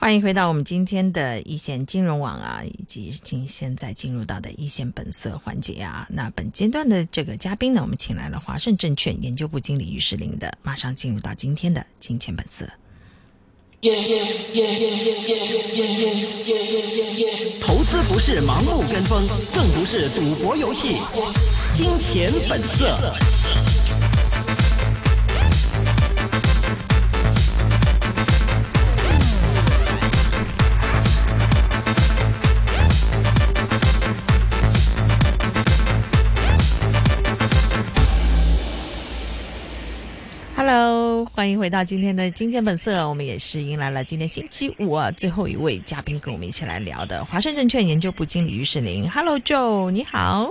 欢迎回到我们今天的一线金融网啊，以及今现在进入到的一线本色环节啊。那本阶段的这个嘉宾呢，我们请来了华盛证券研究部经理于世林的，马上进入到今天的金钱本色。投资不是盲目跟风，更不是赌博游戏。金钱本色。欢迎回到今天的金钱本色。我们也是迎来了今天星期五啊，最后一位嘉宾跟我们一起来聊的华盛证券研究部经理于世林。Hello，Joe，你好。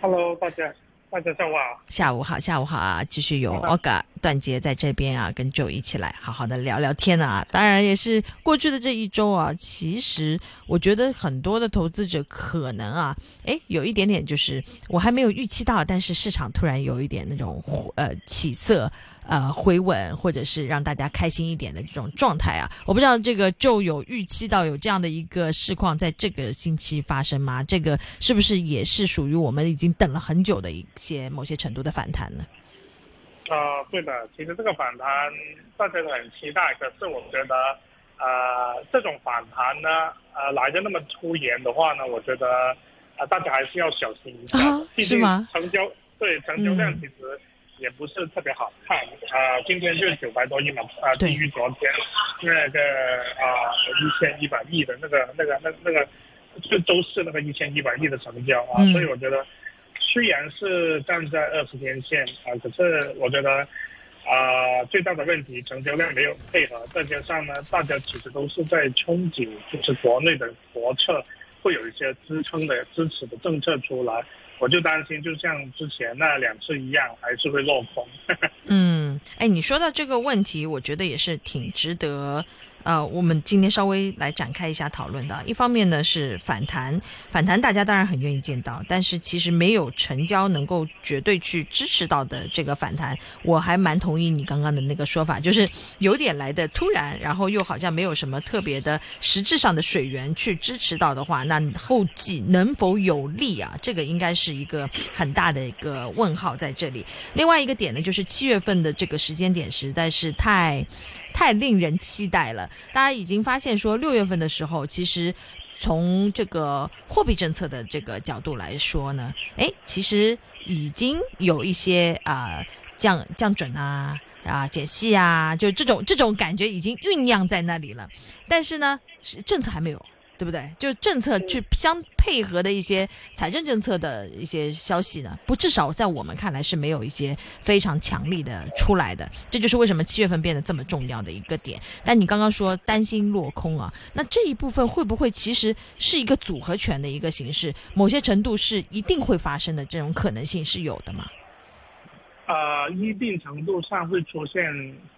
Hello，大家，大家下午好。下午好，下午好啊！继续有 Oga 段杰在这边啊，跟 Joe 一起来好好的聊聊天啊。当然也是过去的这一周啊，其实我觉得很多的投资者可能啊，诶，有一点点就是我还没有预期到，但是市场突然有一点那种呃起色。呃，回稳或者是让大家开心一点的这种状态啊，我不知道这个就有预期到有这样的一个市况在这个星期发生吗？这个是不是也是属于我们已经等了很久的一些某些程度的反弹呢？啊、对的，其实这个反弹大家都很期待，可是我觉得，呃，这种反弹呢，呃，来的那么突然的话呢，我觉得，啊、大家还是要小心一下毕竟成交对成交量嗯。其实也不是特别好看，啊、今天就是九百多亿嘛，啊、对。低于昨天那个啊一千一百亿的那个那个那那个，就周四那个一千一百亿的成交啊，嗯。所以我觉得。虽然是站在二十天线啊，可是我觉得啊、最大的问题成交量没有配合，再加上呢，大家其实都是在憧憬，就是国内的国策会有一些支撑的支持的政策出来，我就担心就像之前那两次一样，还是会落空。嗯，哎，你说到这个问题，我觉得也是挺值得。呃，我们今天稍微来展开一下讨论的。一方面呢是反弹，反弹大家当然很愿意见到，但是其实没有成交能够绝对去支持到的这个反弹，我还蛮同意你刚刚的那个说法，就是有点来的突然，然后又好像没有什么特别的实质上的水源去支持到的话，那后继能否有力啊？这个应该是一个很大的一个问号在这里。另外一个点呢，就是七月份的这个时间点实在是太太令人期待了。大家已经发现说，六月份的时候，其实从这个货币政策的这个角度来说呢，哎，其实已经有一些啊、降降准啊。啊，减息啊，就这种这种感觉已经酝酿在那里了，但是呢，政策还没有，对不对？就政策去相配合的一些财政政策的一些消息呢，不至少在我们看来是没有一些非常强力的出来的。这就是为什么七月份变得这么重要的一个点。但你刚刚说担心落空啊，那这一部分会不会其实是一个组合拳的一个形式？某些程度是一定会发生的这种可能性是有的吗？呃，一定程度上会出现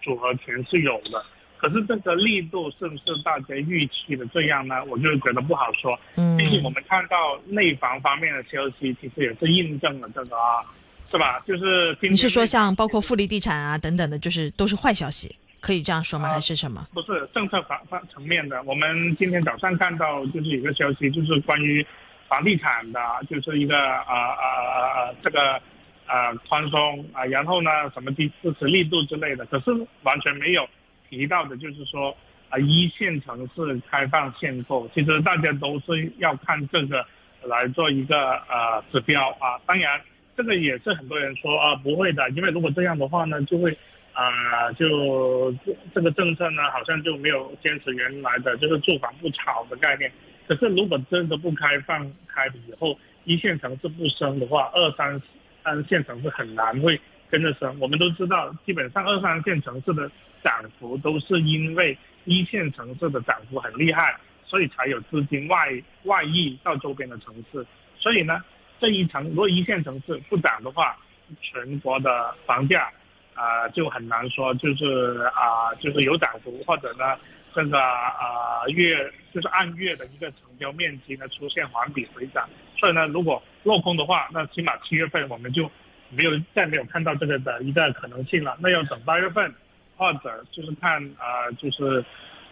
组合拳是有的，可是这个力度是不是大家预期的这样呢？我就觉得不好说。嗯，毕竟我们看到内房方面的消息，其实也是印证了这个啊，是吧？就是你是说像包括富力地产啊等等的，就是都是坏消息，可以这样说吗？啊还是什么？不是政策方方层面的。我们今天早上看到就是有个消息，就是关于房地产的，就是一个啊啊啊啊这个啊宽松啊，然后呢什么支支持力度之类的，可是完全没有提到的，就是说啊一线城市开放限购，其实大家都是要看这个来做一个呃指标啊。当然，这个也是很多人说啊不会的，因为如果这样的话呢，就会。啊、就这这个政策呢，好像就没有坚持原来的就是住房不炒的概念。可是如果真的不开放开了以后，一线城市不升的话，二三三线城市很难会跟着升。我们都知道，基本上二三线城市的涨幅都是因为一线城市的涨幅很厉害，所以才有资金外外溢到周边的城市。所以呢，这一层如果一线城市不涨的话，全国的房价。啊、就很难说，就是啊、就是有涨幅，或者呢，这个啊、月就是按月的一个成交面积呢出现环比回涨，所以呢，如果落空的话，那起码七月份我们就没有再没有看到这个的一个可能性了，那要等八月份，或者就是看啊、就是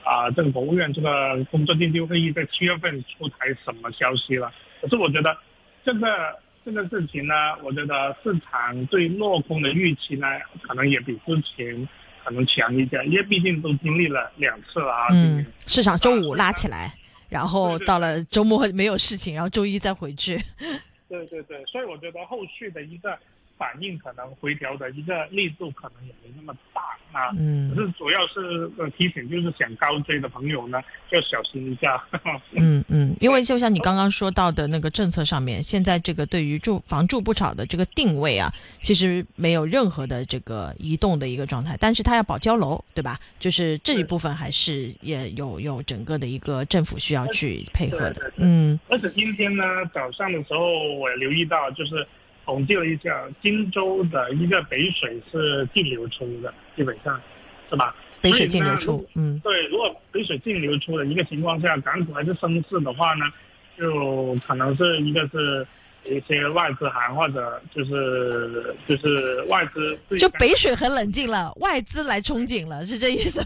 啊，这个国务院这个工作经济会议在七月份出台什么消息了。可是我觉得这个这个事情呢，我觉得市场对落空的预期呢，可能也比之前可能强一点，因为毕竟都经历了两次了啊。嗯，市场周五拉起来，然后到了周末没有事情，然后周一再回去。对对对，所以我觉得后续的一个。反应可能回调的一个力度可能也没那么大啊，嗯，可是主要是呃提醒，就是想高追的朋友呢，要小心一下。嗯嗯，因为就像你刚刚说到的那个政策上面，现在这个对于住房住不炒的这个定位啊，其实没有任何的这个移动的一个状态，但是它要保交楼，对吧？就是这一部分还是也有有整个的一个政府需要去配合的。嗯，而且今天呢早上的时候我留意到就是。统计了一下，荆州的一个北水是净流出的，基本上，是吧？北水净流出，嗯，对。如果北水净流出的一个情况下，港股还是升势的话呢，就可能是一个是一些外资行或者就是就是外资，就北水很冷静了，外资来憧憬了，是这意思。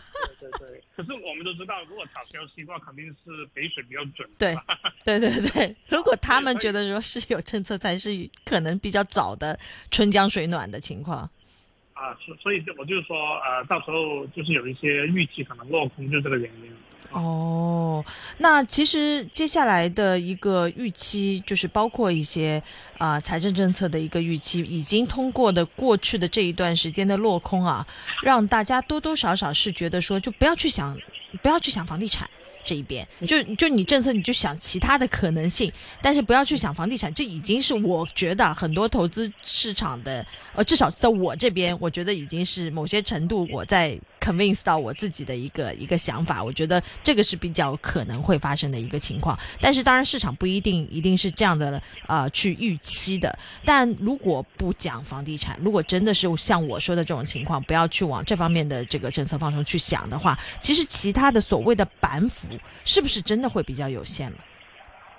可是我们都知道，如果炒消息的话，肯定是北水比较准。对，对对对。如果他们觉得说是有政策，才是可能比较早的春江水暖的情况。啊，所所以我就说，呃，到时候就是有一些预期可能落空，就这个原因。哦，那其实接下来的一个预期，就是包括一些啊财政政策的一个预期，已经通过的过去的这一段时间的落空啊，让大家多多少少是觉得说，就不要去想，不要去想房地产。这一边就就你政策你就想其他的可能性，但是不要去想房地产，这已经是我觉得很多投资市场的呃，至少在我这边，我觉得已经是某些程度我在 convince 到我自己的一个一个想法，我觉得这个是比较可能会发生的一个情况。但是当然市场不一定一定是这样的啊去预期的。但如果不讲房地产，如果真的是像我说的这种情况，不要去往这方面的这个政策方向去想的话，其实其他的所谓的板斧。是不是真的会比较有限了？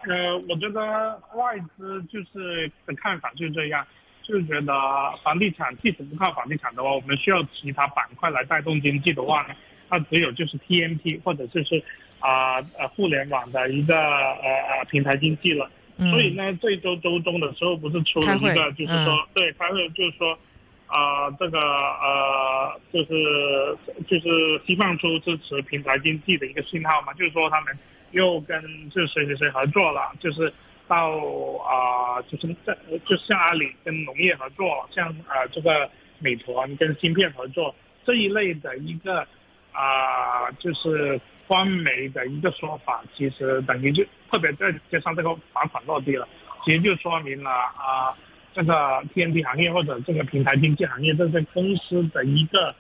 呃，我觉得外资就是的看法就是这样，就是觉得房地产即使不靠房地产的话，我们需要其他板块来带动经济的话呢，它只有就是 TMT 或者就是啊呃互联网的一个呃呃平台经济了。所以呢，这周周中的时候不是出了一个，就是说对，他会就是说。啊，这个呃，就是就是释放出支持平台经济的一个信号嘛，就是说他们又跟这谁谁谁合作了，就是到啊，就是在就像阿里跟农业合作，像啊这个美团跟芯片合作这一类的一个啊，就是官媒的一个说法，其实等于就特别再加上这个罚款落地了，其实就说明了啊。这个 TMT 行业或者这个平台经济行业，这些公司的一个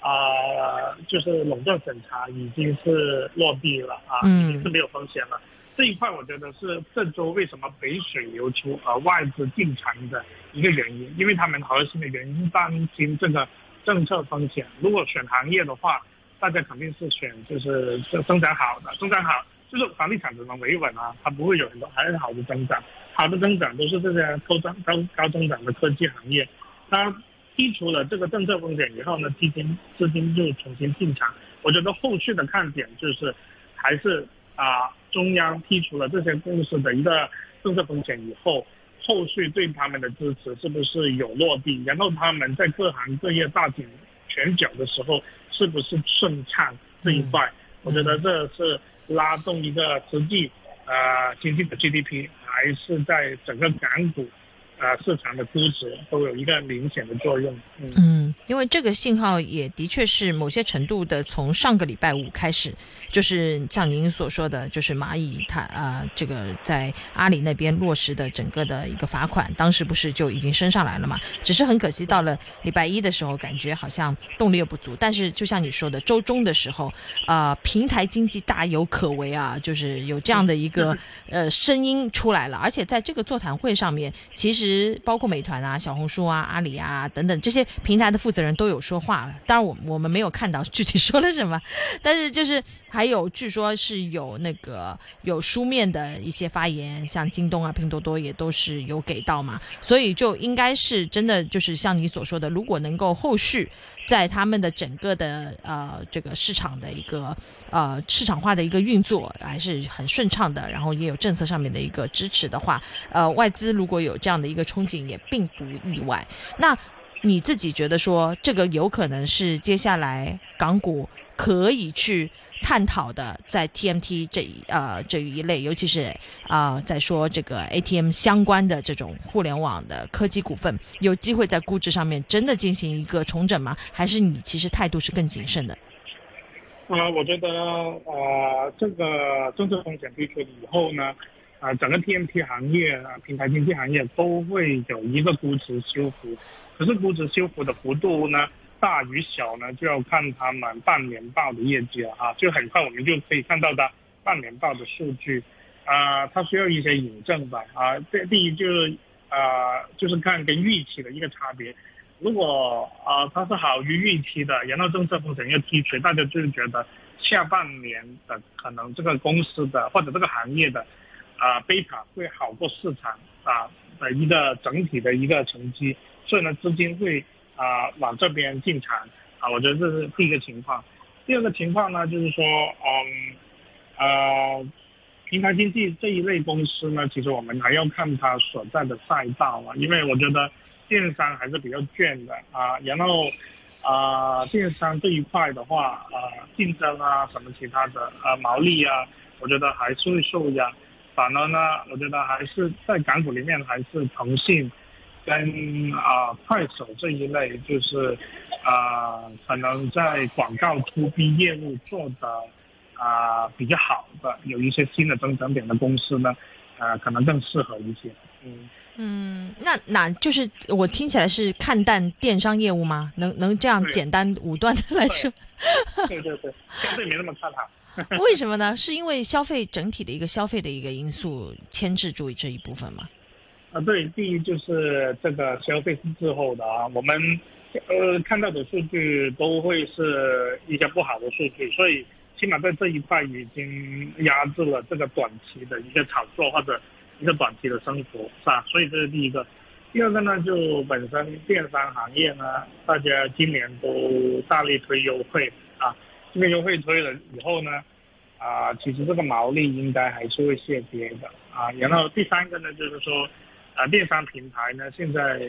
啊，就是垄断审查已经是落地了啊，已经是没有风险了。这一块我觉得是郑州为什么北水流出而外资进场的一个原因，因为他们核心的原因担心这个政策风险。如果选行业的话，大家肯定是选就是增长好的，增长好就是房地产只能维稳啊，它不会有很多很好的增长。好的增长都是这些高增高高增长的科技行业，它剔除了这个政策风险以后呢，基金资金就重新进场。我觉得后续的看点就是，还是啊中央剔除了这些公司的一个政策风险以后，后续对他们的支持是不是有落地？然后他们在各行各业大展拳脚的时候，是不是顺畅这一块？我觉得这是拉动一个实际呃经济的 GDP。还是在整个港股。啊，市场的估值都有一个明显的作用。嗯，因为这个信号也的确是某些程度的，从上个礼拜五开始，就是像您所说的，就是蚂蚁它啊，这个在阿里那边落实的整个的一个罚款，当时不是就已经升上来了嘛？只是很可惜，到了礼拜一的时候，感觉好像动力又不足。但是就像你说的，周中的时候，啊，平台经济大有可为啊，就是有这样的一个呃声音出来了。而且在这个座谈会上面，其实。包括美团啊、小红书啊、阿里啊等等这些平台的负责人都有说话，当然我我们没有看到具体说了什么，但是就是还有据说是有那个有书面的一些发言，像京东啊、拼多多也都是有给到嘛，所以就应该是真的就是像你所说的，如果能够后续在他们的整个的呃这个市场的一个呃市场化的一个运作还是很顺畅的，然后也有政策上面的一个支持的话，呃，外资如果有这样的一个憧憬，也并不意外。那你自己觉得说这个有可能是接下来港股可以去探讨的，在 TMT 这一呃这一类，尤其是啊、在说这个 ATM 相关的这种互联网的科技股份，有机会在估值上面真的进行一个重整吗？还是你其实态度是更谨慎的？呃，我觉得呃，这个政策风险推出以后呢，啊、整个 TMT 行业啊，平台经济行业都会有一个估值修复，可是估值修复的幅度呢，大与小呢，就要看他们半年报的业绩了啊，就很快我们就可以看到它半年报的数据，啊、它需要一些引证吧，啊，这第一就是啊、就是看跟预期的一个差别。如果啊、它是好于预期的，然后政策风险又剔除，大家就是觉得下半年的可能这个公司的或者这个行业的啊贝塔会好过市场啊的一个整体的一个成绩，所以呢资金会啊往这边进场啊，我觉得这是第一个情况。第二个情况呢，就是说嗯呃平台经济这一类公司呢，其实我们还要看它所在的赛道啊，因为我觉得。电商还是比较卷的啊，然后啊、电商这一块的话，啊，竞争啊，什么其他的啊，毛利啊，我觉得还是会受压。反而呢，我觉得还是在港股里面，还是腾讯跟啊快手这一类，就是啊，可能在广告 to B 业务做的啊比较好的，有一些新的增长点的公司呢，呃，可能更适合一些。嗯。嗯，那那就是我听起来是看淡电商业务吗？能能这样简单武断的来说？对对对，相对没那么看好。为什么呢？是因为消费整体的一个消费的一个因素牵制住这一部分吗？啊，对，第一就是这个消费是滞后的啊，我们呃看到的数据都会是一些不好的数据，所以起码在这一块已经压制了这个短期的一个炒作或者一个短期的升幅，是吧？所以这是第一个。第二个呢，就本身电商行业呢，大家今年都大力推优惠啊，这个优惠推了以后呢，啊，其实这个毛利应该还是会下跌的啊。然后第三个呢，就是说，啊，电商平台呢现在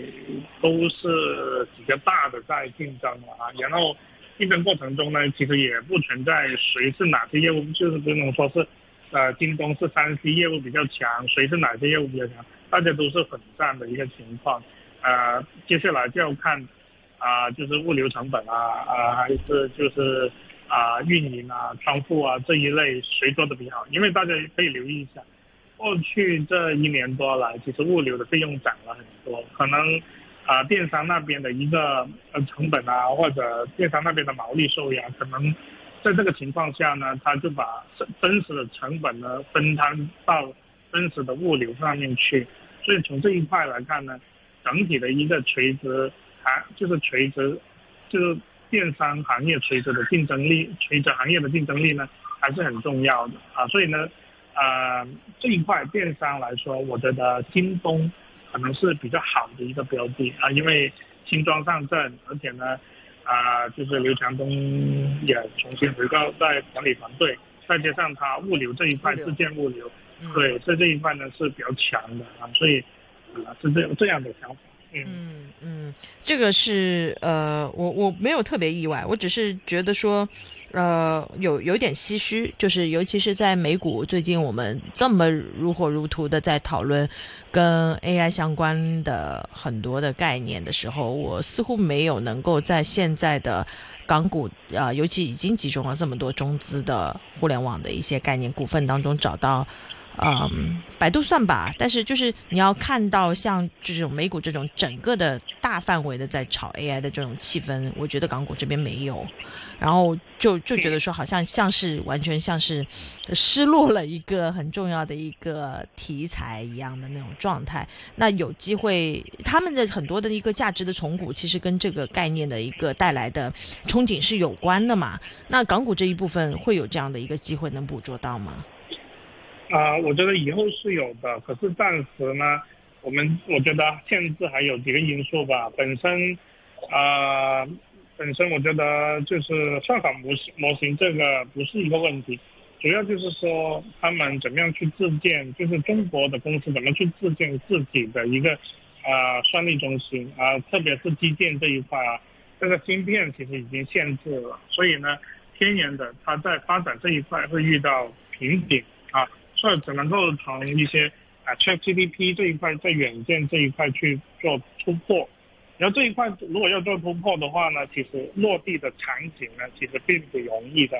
都是几个大的在竞争啊，然后竞争过程中呢，其实也不存在谁是哪些业务，就是不能说是，呃，京东是三 C 业务比较强，谁是哪些业务比较强，大家都是混战的一个情况。呃，接下来就要看啊、就是物流成本啊，啊、还是就是啊、运营啊、仓库啊这一类谁做的比较好？因为大家可以留意一下，过去这一年多来，其实物流的费用涨了很多，可能啊、电商那边的一个呃成本啊，或者电商那边的毛利受压，可能在这个情况下呢，他就把真实的成本呢分摊到真实的物流上面去，所以从这一块来看呢，整体的一个垂直啊，就是垂直，就是电商行业垂直的竞争力，垂直行业的竞争力呢还是很重要的。啊，所以呢，呃，这一块电商来说，我觉得京东可能是比较好的一个标的啊，因为新装上阵，而且呢，啊、就是刘强东也重新回到在管理团队，再加上他物流这一块自建物流，对，在这一块呢是比较强的啊，所以啊、是这这样的想法，嗯。嗯，这个是呃，我我没有特别意外，我只是觉得说，呃，有有点唏嘘，就是尤其是在美股最近我们这么如火如荼的在讨论跟 AI 相关的很多的概念的时候，我似乎没有能够在现在的港股啊、尤其已经集中了这么多中资的互联网的一些概念股份当中找到。嗯，百度算吧，但是就是你要看到像这种美股这种整个的大范围的在炒 AI 的这种气氛，我觉得港股这边没有，然后就就觉得说好像像是完全像是失落了一个很重要的一个题材一样的那种状态。那有机会，他们的很多的一个价值的重估，其实跟这个概念的一个带来的憧憬是有关的嘛。那港股这一部分会有这样的一个机会能捕捉到吗？啊、我觉得以后是有的，可是暂时呢，我们我觉得限制还有几个因素吧。本身，啊、本身我觉得就是算法模型模型这个不是一个问题，主要就是说他们怎么样去自建，就是中国的公司怎么去自建自己的一个啊算力中心啊，特别是基建这一块啊，这个芯片其实已经限制了，所以呢，天然的它在发展这一块会遇到瓶颈啊，所以只能够从一些啊 ChatGPT 这一块在软件这一块去做突破。然后这一块如果要做突破的话呢，其实落地的场景呢，其实并不容易的，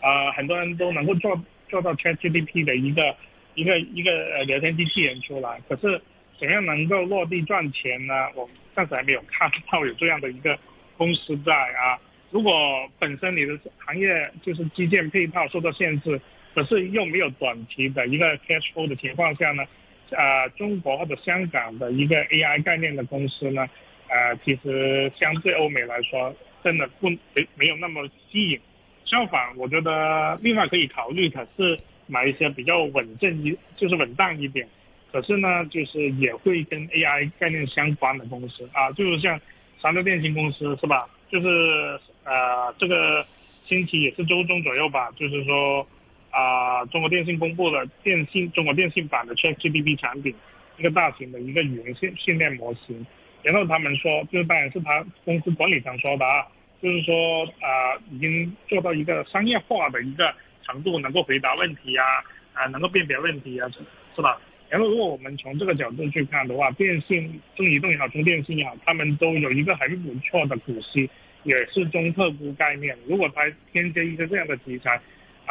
啊，很多人都能够做做到 ChatGPT 的一个一个一个呃聊天机器人出来，可是怎样能够落地赚钱呢？我暂时还没有看到有这样的一个公司在啊。如果本身你的行业就是基建配套受到限制，可是又没有短期的一个 cash flow 的情况下呢，啊，中国或者香港的一个 AI 概念的公司呢？呃，其实相对欧美来说，真的不没没有那么吸引。相反，我觉得另外可以考虑的是买一些比较稳健一，就是稳当一点。可是呢，就是也会跟 AI 概念相关的公司啊，就是像三六电信公司是吧？就是呃，这个星期也是周中左右吧，就是说啊，中国电信公布了电信中国电信版的 ChatGPT 产品，一个大型的一个语言训训练模型。然后他们说，就是当然是他公司管理层说的啊，就是说啊，已经做到一个商业化的一个程度，能够回答问题啊，啊，能够辨别问题啊，是吧？然后如果我们从这个角度去看的话，电信、中移动也好，中电信也好，他们都有一个很不错的股息，也是中特估概念。如果它添接一个这样的题材，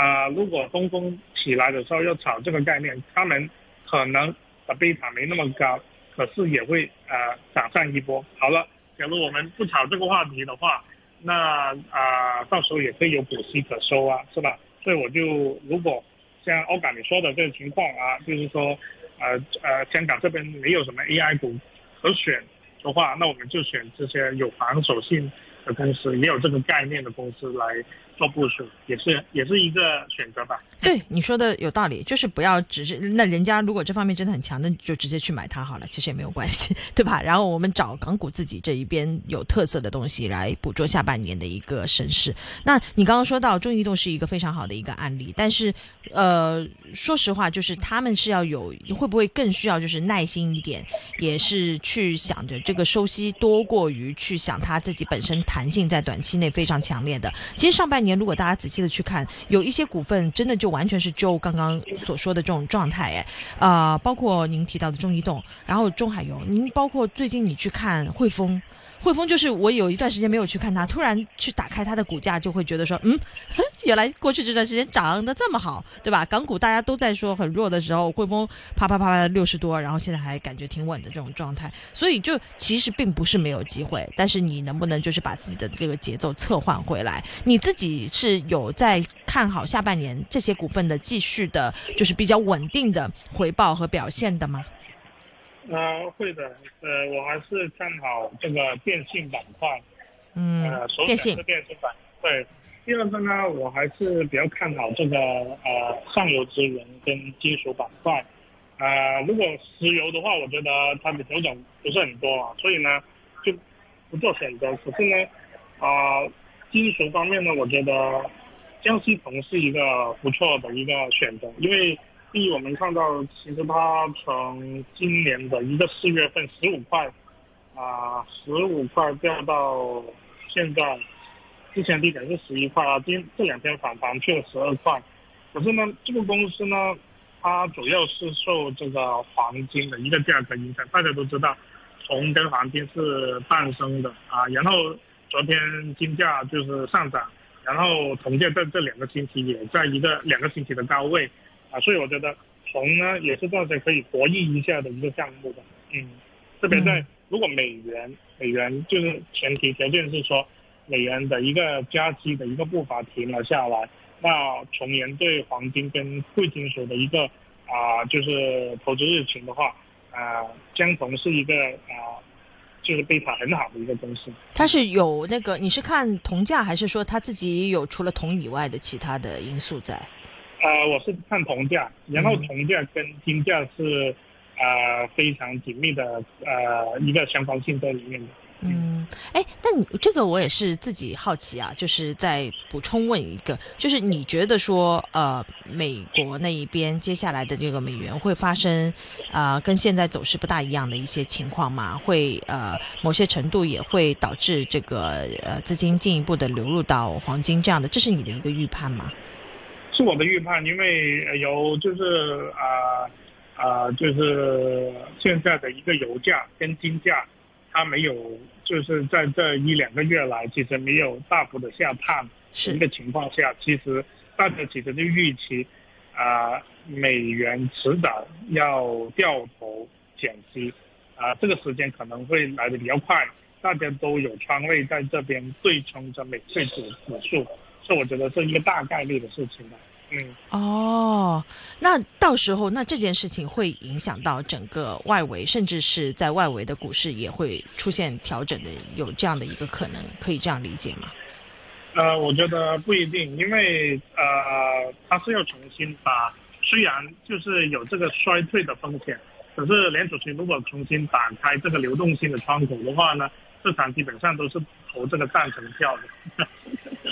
啊，如果东风起来的时候要炒这个概念，他们可能的贝塔没那么高。可是也会呃涨上一波。好了，假如我们不炒这个话题的话，那啊到时候也可以有股息可收啊，是吧？所以我就如果像欧港你说的这个情况啊，就是说呃呃香港这边没有什么 AI 股可选的话，那我们就选这些有防守性的公司，也有这个概念的公司来。做部署也是也是一个选择吧。对你说的有道理，就是不要只是那人家如果这方面真的很强，那就直接去买它好了，其实也没有关系，对吧？然后我们找港股自己这一边有特色的东西来捕捉下半年的一个升势。那你刚刚说到中移动是一个非常好的一个案例，但是呃，说实话，就是他们是要有会不会更需要就是耐心一点，也是去想着这个收息多过于去想它自己本身弹性在短期内非常强烈的。其实上半年。如果大家仔细的去看，有一些股份真的就完全是就刚刚所说的这种状态，哎，啊，包括您提到的中移动，然后中海油，您包括最近你去看汇丰。汇丰就是我有一段时间没有去看它，突然去打开它的股价，就会觉得说，嗯，原来过去这段时间涨得这么好，对吧？港股大家都在说很弱的时候，汇丰啪啪啪啪六十多，然后现在还感觉挺稳的这种状态，所以就其实并不是没有机会，但是你能不能就是把自己的这个节奏策换回来？你自己是有在看好下半年这些股份的继续的，就是比较稳定的回报和表现的吗？呃，会的，呃，我还是看好这个电信板块，嗯，呃，首选是电信板。对，第二个呢，我还是比较看好这个呃上游资源跟金属板块。呃，如果石油的话，我觉得它的调整不是很多啊，所以呢就不做选择。可是呢，啊，金属方面呢，我觉得江西铜是一个不错的一个选择，因为。第一，我们看到其实它从今年的一个四月份十五块，啊，十五块掉到现在，之前低点是十一块啊，今这两天反弹去了十二块。可是呢，这个公司呢，它主要是受这个黄金的一个价格影响。大家都知道，铜跟黄金是伴生的啊。然后昨天金价就是上涨，然后铜价在这两个星期也在一个两个星期的高位。啊，所以我觉得铜呢也是大家可以博弈一下的一个项目的，嗯，特别在如果美元美元就是前提条件是说美元的一个加息的一个步伐停了下来，那从源对黄金跟贵金属的一个啊就是投资热情的话，啊江铜是一个啊就是贝塔很好的一个公司。它是有那个你是看铜价还是说它自己有除了铜以外的其他的因素在？呃，我是看铜价，然后铜价跟金价是，呃，非常紧密的呃一个相关性在里面的。嗯，哎，那你这个我也是自己好奇啊，就是再补充问一个，就是你觉得说，呃，美国那一边接下来的这个美元会发生，呃，跟现在走势不大一样的一些情况吗？会呃，某些程度也会导致这个呃资金进一步的流入到黄金这样的，这是你的一个预判吗？是我的预判，因为有就是啊啊，就是现在的一个油价跟金价。它没有，就是在这一两个月来，其实没有大幅的下探一个情况下，其实大家其实就预期，啊，美元迟早要掉头减息，啊，这个时间可能会来的比较快，大家都有仓位在这边对冲着美汇指指数，所以我觉得是一个大概率的事情吧。嗯哦，那到时候那这件事情会影响到整个外围，甚至是在外围的股市也会出现调整的，有这样的一个可能，可以这样理解吗？呃，我觉得不一定，因为呃，它是要重新把，虽然就是有这个衰退的风险，可是联储局如果重新打开这个流动性的窗口的话呢，市场基本上都是投这个赞成票的。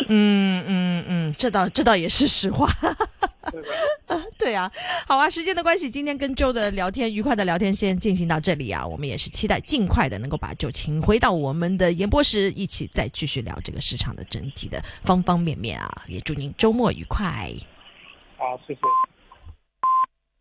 嗯嗯嗯，这倒这倒也是实话。对啊，好啊，时间的关系，今天跟周的聊天，愉快的聊天先进行到这里啊。我们也是期待尽快的能够把周请回到我们的演播室，一起再继续聊这个市场的整体的方方面面啊。也祝您周末愉快。好，谢谢。